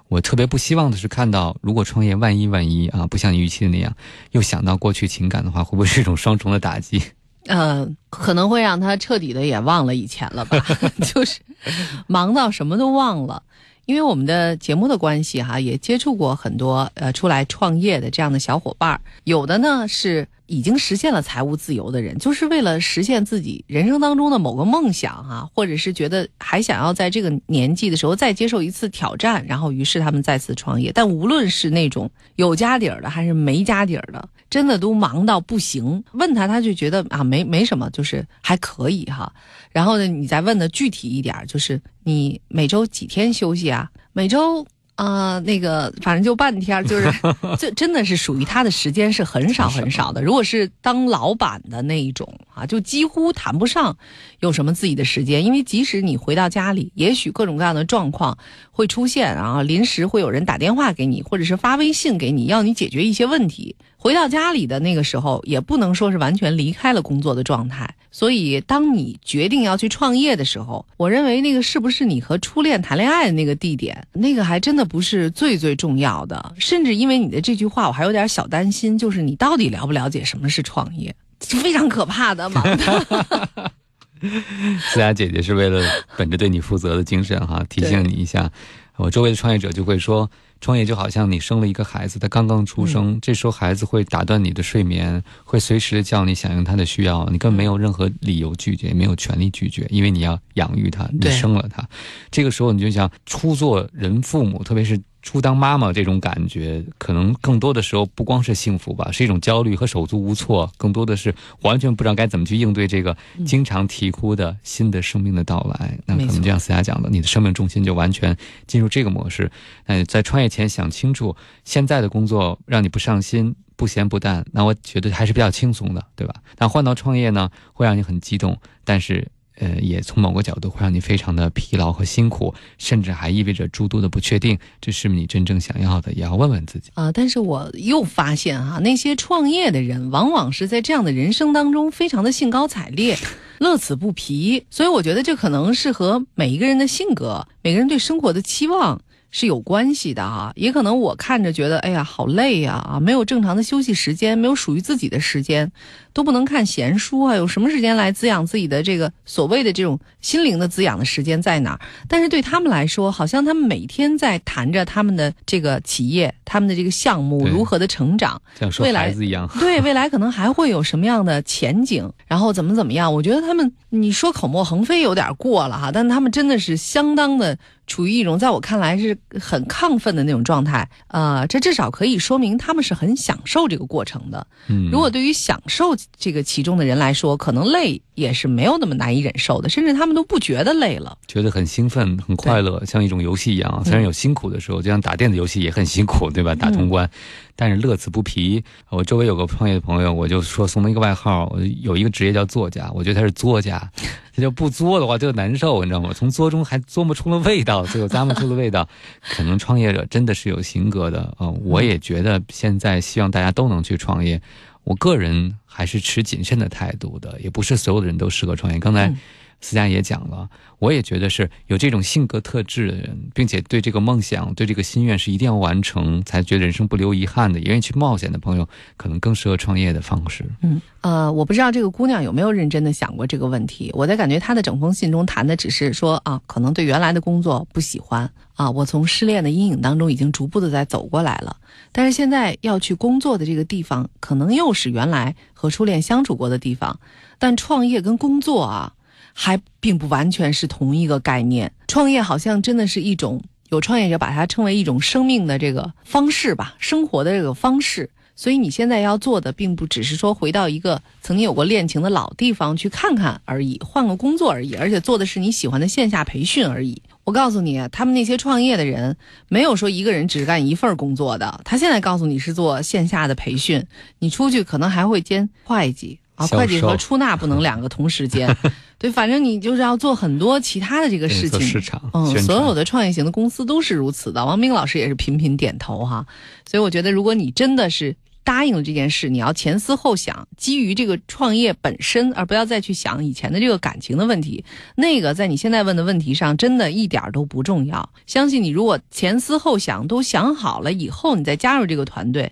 我特别不希望的是看到，如果创业万一万一啊，不像你预期的那样，又想到过去情感的话，会不会是一种双重的打击？嗯，可能会让他彻底的也忘了以前了吧，就是忙到什么都忘了。因为我们的节目的关系哈，也接触过很多呃出来创业的这样的小伙伴儿，有的呢是。已经实现了财务自由的人，就是为了实现自己人生当中的某个梦想啊，或者是觉得还想要在这个年纪的时候再接受一次挑战，然后于是他们再次创业。但无论是那种有家底儿的，还是没家底儿的，真的都忙到不行。问他，他就觉得啊，没没什么，就是还可以哈。然后呢，你再问的具体一点，就是你每周几天休息啊？每周。啊，那个反正就半天，就是 这真的是属于他的时间是很少很少的。如果是当老板的那一种啊，就几乎谈不上有什么自己的时间，因为即使你回到家里，也许各种各样的状况会出现啊，临时会有人打电话给你，或者是发微信给你，要你解决一些问题。回到家里的那个时候，也不能说是完全离开了工作的状态。所以，当你决定要去创业的时候，我认为那个是不是你和初恋谈恋爱的那个地点，那个还真的不是最最重要的。甚至因为你的这句话，我还有点小担心，就是你到底了不了解什么是创业？非常可怕的嘛。思雅姐姐是为了本着对你负责的精神哈，提醒你一下。我周围的创业者就会说。创业就好像你生了一个孩子，他刚刚出生，这时候孩子会打断你的睡眠，会随时的叫你响应他的需要，你根本没有任何理由拒绝，也没有权利拒绝，因为你要养育他，你生了他，这个时候你就想初做人父母，特别是。初当妈妈这种感觉，可能更多的时候不光是幸福吧，是一种焦虑和手足无措，更多的是完全不知道该怎么去应对这个经常啼哭的新的生命的到来。那可能就像思佳讲的，你的生命重心就完全进入这个模式。那在创业前想清楚，现在的工作让你不上心、不咸不淡，那我觉得还是比较轻松的，对吧？但换到创业呢，会让你很激动，但是。呃，也从某个角度会让你非常的疲劳和辛苦，甚至还意味着诸多的不确定，这是你真正想要的？也要问问自己啊。但是我又发现哈，那些创业的人，往往是在这样的人生当中，非常的兴高采烈，乐此不疲。所以我觉得这可能是和每一个人的性格，每个人对生活的期望。是有关系的啊，也可能我看着觉得，哎呀，好累呀啊，没有正常的休息时间，没有属于自己的时间，都不能看闲书啊，有什么时间来滋养自己的这个所谓的这种心灵的滋养的时间在哪儿？但是对他们来说，好像他们每天在谈着他们的这个企业，他们的这个项目如何的成长，像说孩子一样，对未来可能还会有什么样的前景，然后怎么怎么样？我觉得他们你说口沫横飞有点过了哈，但他们真的是相当的处于一种在我看来是很亢奋的那种状态。呃，这至少可以说明他们是很享受这个过程的。嗯，如果对于享受这个其中的人来说，可能累也是没有那么难以忍受的，甚至他们都不觉得累了。觉得很兴奋、很快乐，像一种游戏一样。虽然有辛苦的时候，就像打电子游戏也很辛苦，对吧？打通关，但是乐此不疲。我周围有个创业的朋友，我就说送他一个外号，有一个职业叫作家，我觉得他是作家。他就不作的话就难受，你知道吗？从作中还琢磨出了味道，最后咂摸出了味道。可能创业者真的是有性格的啊！我也觉得现在希望大家都能去创业。我个人还是持谨慎的态度的，也不是所有的人都适合创业。刚才思佳也讲了，我也觉得是有这种性格特质的人，并且对这个梦想、对这个心愿是一定要完成，才觉得人生不留遗憾的，也愿意去冒险的朋友，可能更适合创业的方式。嗯，呃，我不知道这个姑娘有没有认真的想过这个问题。我在感觉她的整封信中谈的只是说啊，可能对原来的工作不喜欢啊，我从失恋的阴影当中已经逐步的在走过来了。但是现在要去工作的这个地方，可能又是原来和初恋相处过的地方，但创业跟工作啊。还并不完全是同一个概念。创业好像真的是一种，有创业者把它称为一种生命的这个方式吧，生活的这个方式。所以你现在要做的，并不只是说回到一个曾经有过恋情的老地方去看看而已，换个工作而已，而且做的是你喜欢的线下培训而已。我告诉你，他们那些创业的人，没有说一个人只干一份工作的。他现在告诉你是做线下的培训，你出去可能还会兼会计。啊，会计和出纳不能两个同时间，对，反正你就是要做很多其他的这个事情。市场，嗯，所有的创业型的公司都是如此的。王明老师也是频频点头哈，所以我觉得，如果你真的是。答应了这件事，你要前思后想，基于这个创业本身，而不要再去想以前的这个感情的问题。那个在你现在问的问题上，真的一点都不重要。相信你，如果前思后想都想好了以后，你再加入这个团队，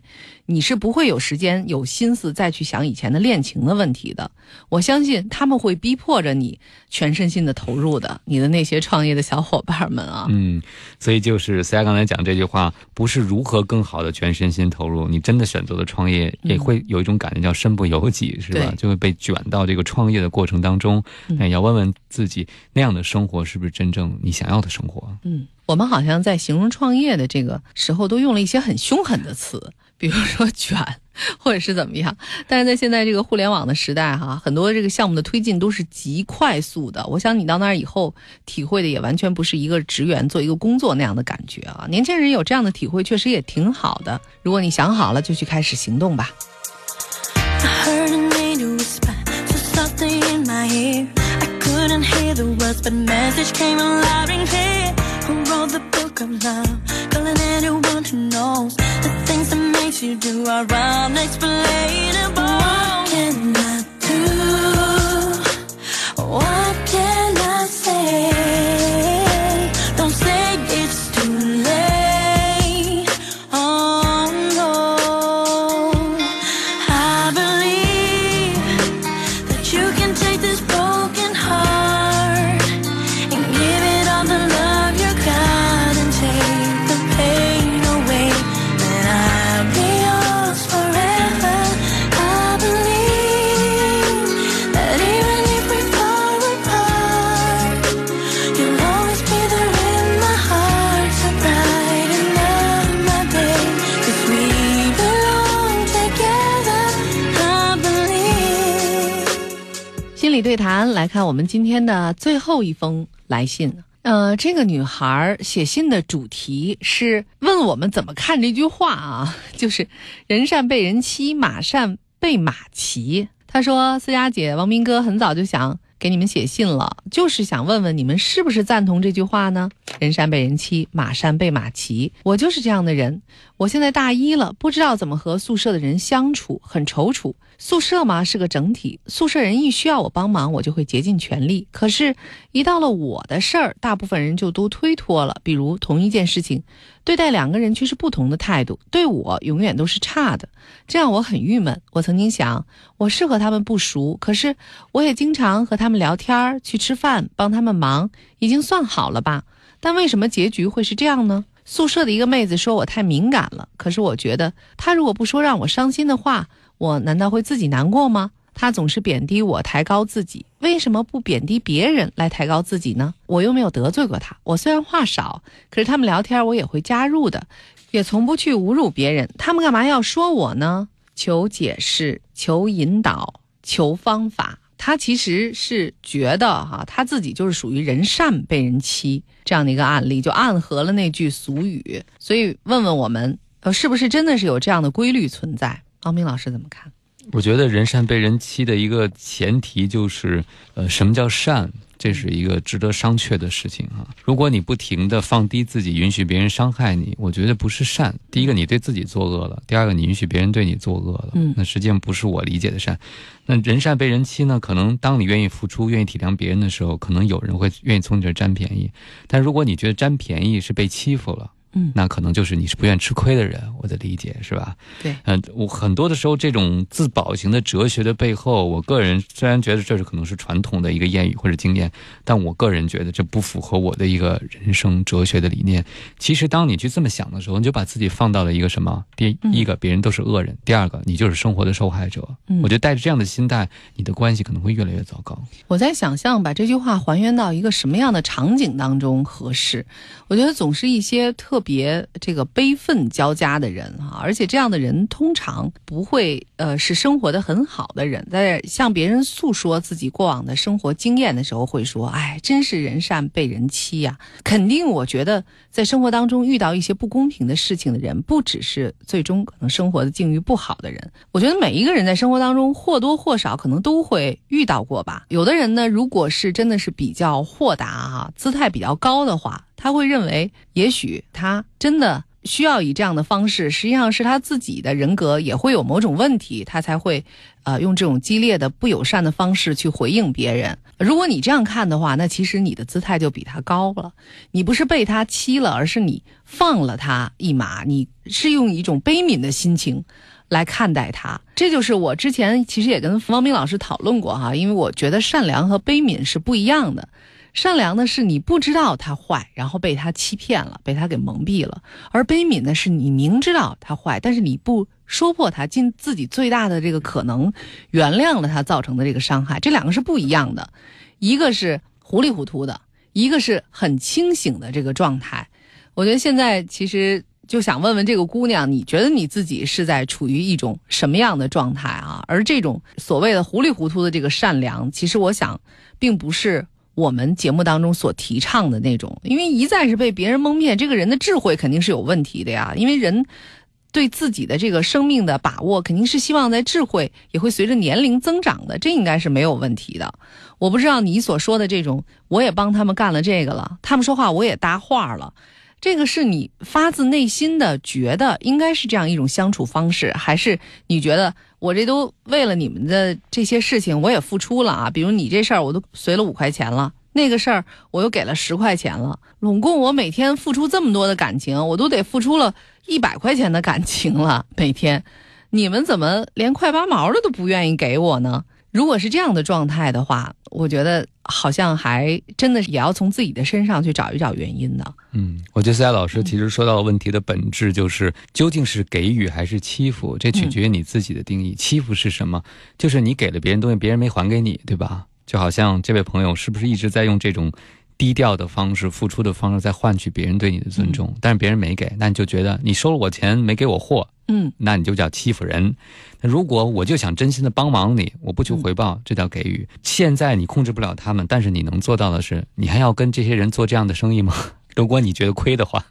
你是不会有时间、有心思再去想以前的恋情的问题的。我相信他们会逼迫着你全身心的投入的。你的那些创业的小伙伴们啊，嗯，所以就是思佳刚才讲这句话，不是如何更好的全身心投入，你真的选择了创业，也会有一种感觉叫身不由己，是吧？就会被卷到这个创业的过程当中。哎，要问问自己，那样的生活是不是真正你想要的生活？嗯，我们好像在形容创业的这个时候，都用了一些很凶狠的词，比如说卷。或者是怎么样？但是在现在这个互联网的时代，哈，很多这个项目的推进都是极快速的。我想你到那儿以后，体会的也完全不是一个职员做一个工作那样的感觉啊。年轻人有这样的体会，确实也挺好的。如果你想好了，就去开始行动吧。Of love, Calling anyone who knows The things that makes you do are unexplainable What can I do? What 来看，我们今天的最后一封来信。呃，这个女孩写信的主题是问我们怎么看这句话啊，就是“人善被人欺，马善被马骑”。她说：“思佳姐，王斌哥很早就想给你们写信了，就是想问问你们是不是赞同这句话呢？人善被人欺，马善被马骑。我就是这样的人。我现在大一了，不知道怎么和宿舍的人相处，很踌躇。”宿舍嘛是个整体，宿舍人一需要我帮忙，我就会竭尽全力。可是，一到了我的事儿，大部分人就都推脱了。比如同一件事情，对待两个人却是不同的态度，对我永远都是差的，这让我很郁闷。我曾经想，我是和他们不熟，可是我也经常和他们聊天儿、去吃饭、帮他们忙，已经算好了吧？但为什么结局会是这样呢？宿舍的一个妹子说我太敏感了，可是我觉得她如果不说让我伤心的话。我难道会自己难过吗？他总是贬低我，抬高自己，为什么不贬低别人来抬高自己呢？我又没有得罪过他，我虽然话少，可是他们聊天我也会加入的，也从不去侮辱别人，他们干嘛要说我呢？求解释，求引导，求方法。他其实是觉得哈，他自己就是属于人善被人欺这样的一个案例，就暗合了那句俗语。所以问问我们，呃，是不是真的是有这样的规律存在？方明老师怎么看？我觉得人善被人欺的一个前提就是，呃，什么叫善？这是一个值得商榷的事情啊！如果你不停的放低自己，允许别人伤害你，我觉得不是善。第一个，你对自己作恶了；第二个，你允许别人对你作恶了。嗯，那实际上不是我理解的善。那人善被人欺呢？可能当你愿意付出、愿意体谅别人的时候，可能有人会愿意从你这占便宜。但如果你觉得占便宜是被欺负了，嗯，那可能就是你是不愿吃亏的人，我的理解是吧？对，嗯，我很多的时候，这种自保型的哲学的背后，我个人虽然觉得这是可能是传统的一个谚语或者经验，但我个人觉得这不符合我的一个人生哲学的理念。其实，当你去这么想的时候，你就把自己放到了一个什么？第一个，别人都是恶人；第二个，你就是生活的受害者。嗯我觉得带着这样的心态，你的关系可能会越来越糟糕。我在想象把这句话还原到一个什么样的场景当中合适？我觉得总是一些特。别这个悲愤交加的人哈，而且这样的人通常不会呃是生活的很好的人，在向别人诉说自己过往的生活经验的时候，会说：“哎，真是人善被人欺呀！”肯定，我觉得在生活当中遇到一些不公平的事情的人，不只是最终可能生活的境遇不好的人。我觉得每一个人在生活当中或多或少可能都会遇到过吧。有的人呢，如果是真的是比较豁达哈，姿态比较高的话。他会认为，也许他真的需要以这样的方式，实际上是他自己的人格也会有某种问题，他才会，呃，用这种激烈的、不友善的方式去回应别人。如果你这样看的话，那其实你的姿态就比他高了。你不是被他欺了，而是你放了他一马，你是用一种悲悯的心情来看待他。这就是我之前其实也跟方明老师讨论过哈，因为我觉得善良和悲悯是不一样的。善良的是你不知道他坏，然后被他欺骗了，被他给蒙蔽了；而悲悯的是你明知道他坏，但是你不说破他，尽自己最大的这个可能，原谅了他造成的这个伤害。这两个是不一样的，一个是糊里糊涂的，一个是很清醒的这个状态。我觉得现在其实就想问问这个姑娘，你觉得你自己是在处于一种什么样的状态啊？而这种所谓的糊里糊涂的这个善良，其实我想并不是。我们节目当中所提倡的那种，因为一再是被别人蒙骗，这个人的智慧肯定是有问题的呀。因为人对自己的这个生命的把握，肯定是希望在智慧也会随着年龄增长的，这应该是没有问题的。我不知道你所说的这种，我也帮他们干了这个了，他们说话我也搭话了，这个是你发自内心的觉得应该是这样一种相处方式，还是你觉得？我这都为了你们的这些事情，我也付出了啊。比如你这事儿，我都随了五块钱了；那个事儿，我又给了十块钱了。拢共我每天付出这么多的感情，我都得付出了一百块钱的感情了。每天，你们怎么连块八毛的都不愿意给我呢？如果是这样的状态的话，我觉得好像还真的也要从自己的身上去找一找原因的。嗯，我觉得思佳老师其实说到问题的本质，就是究竟是给予还是欺负，这取决于你自己的定义。欺负是什么？就是你给了别人东西，别人没还给你，对吧？就好像这位朋友是不是一直在用这种低调的方式、付出的方式在换取别人对你的尊重？但是别人没给，那你就觉得你收了我钱没给我货。嗯，那你就叫欺负人。那如果我就想真心的帮忙你，我不求回报，这叫给予。现在你控制不了他们，但是你能做到的是，你还要跟这些人做这样的生意吗？如果你觉得亏的话。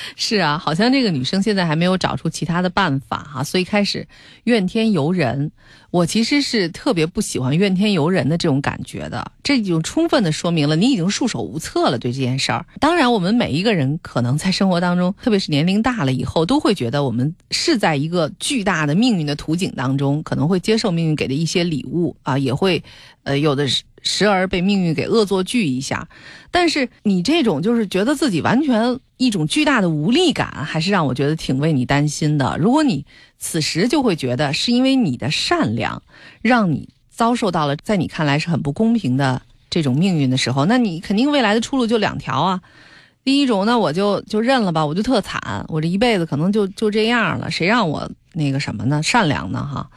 是啊，好像这个女生现在还没有找出其他的办法哈，所以开始怨天尤人。我其实是特别不喜欢怨天尤人的这种感觉的，这已经充分的说明了你已经束手无策了对这件事儿。当然，我们每一个人可能在生活当中，特别是年龄大了以后，都会觉得我们是在一个巨大的命运的图景当中，可能会接受命运给的一些礼物啊，也会，呃，有的时时而被命运给恶作剧一下。但是你这种就是觉得自己完全一种巨大的无力感，还是让我觉得挺为你担心的。如果你。此时就会觉得是因为你的善良，让你遭受到了在你看来是很不公平的这种命运的时候，那你肯定未来的出路就两条啊。第一种，那我就就认了吧，我就特惨，我这一辈子可能就就这样了，谁让我那个什么呢？善良呢？哈。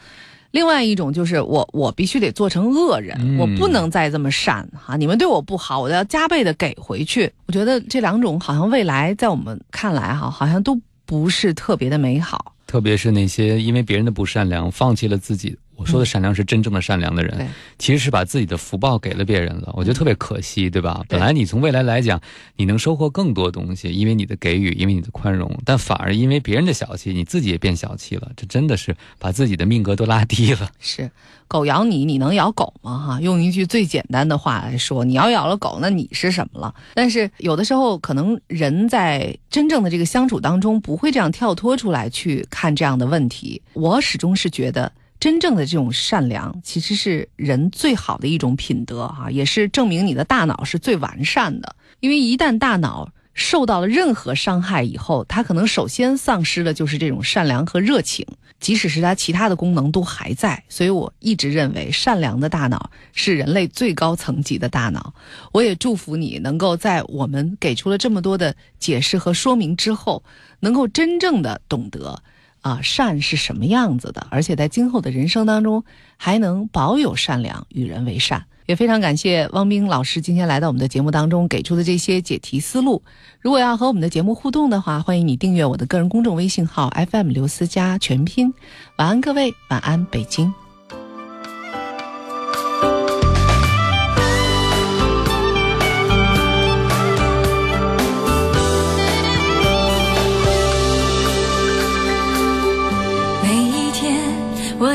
另外一种就是我我必须得做成恶人，嗯我不能再这么善哈。你们对我不好，我要加倍的给回去。我觉得这两种好像未来在我们看来哈，好像都不是特别的美好。特别是那些因为别人的不善良，放弃了自己。我说的善良是真正的善良的人，对其实是把自己的福报给了别人了。我觉得特别可惜，对吧？本来你从未来来讲，你能收获更多东西，因为你的给予，因为你的宽容，但反而因为别人的小气，你自己也变小气了。这真的是把自己的命格都拉低了。是，狗咬你，你能咬狗吗？哈，用一句最简单的话来说，你要咬了狗，那你是什么了？但是有的时候，可能人在真正的这个相处当中，不会这样跳脱出来去看这样的问题。我始终是觉得。真正的这种善良，其实是人最好的一种品德哈、也是证明你的大脑是最完善的。因为一旦大脑受到了任何伤害以后，它可能首先丧失的就是这种善良和热情，即使是它其他的功能都还在。所以我一直认为，善良的大脑是人类最高层级的大脑。我也祝福你能够在我们给出了这么多的解释和说明之后，能够真正的懂得。啊，善是什么样子的？而且在今后的人生当中，还能保有善良，与人为善。也非常感谢汪冰老师今天来到我们的节目当中，给出的这些解题思路。如果要和我们的节目互动的话，欢迎你订阅我的个人公众微信号 FM 刘思佳全拼。晚安，各位，晚安，北京。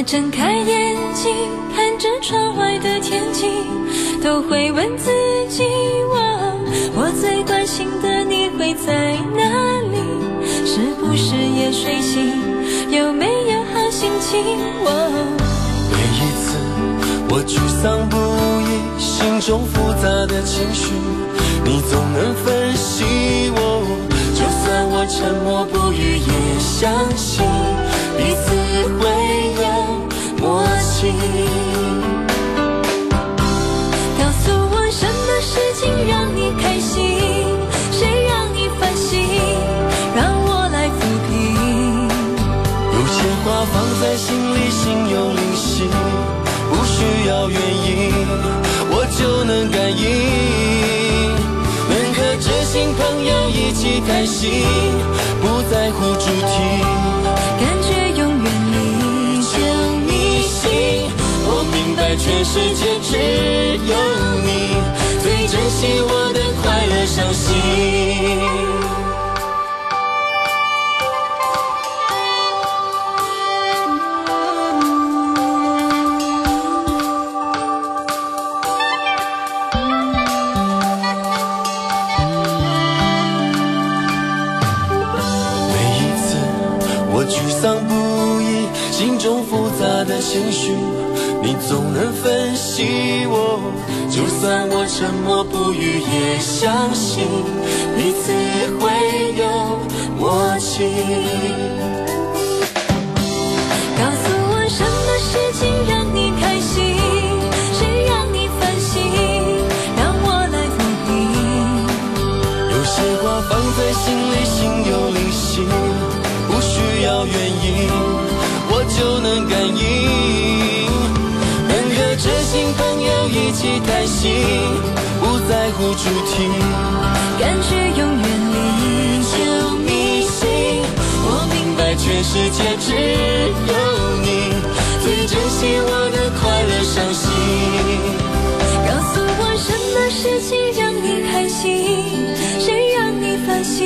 睁开眼睛，看着窗外的天气，都会问自己：我我最关心的你会在哪里？是不是也睡醒？有没有好心情？我每一次我沮丧不已，心中复杂的情绪，你总能分析我。就算我沉默不语，也相信彼此会默契。告诉我什么事情让你开心，谁让你烦心，让我来抚平。有些话放在心里，心有灵犀，不需要原因，我就能感应。能和知心朋友一起开心，不在乎主题。感全世界只有你最珍惜我的快乐伤心。每一次我沮丧不已，心中复杂的情绪，你总能分析我。就算我沉默不语，也相信彼此会有默契。告诉我什么事情让你开心，谁让你烦心，让我来抚平。有些话放在心里，心有灵犀，不需要原因，我就能感应。能和知心朋友一起开心，不在乎主题。感觉永远离就你心，我明白全世界只有你最珍惜我的快乐伤心。告诉我什么事情让你开心，谁让你烦心，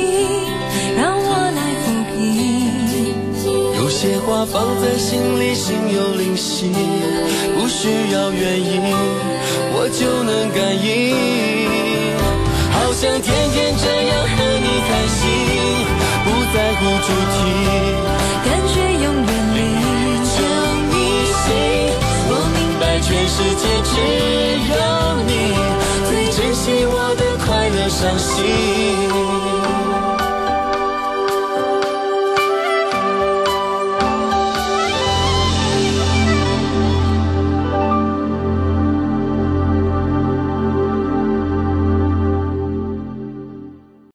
些话放在心里，心有灵犀，不需要原因，我就能感应。好想天天这样和你开心，不在乎主题。感觉永远离就你心，我明白全世界只有你最珍惜我的快乐伤心。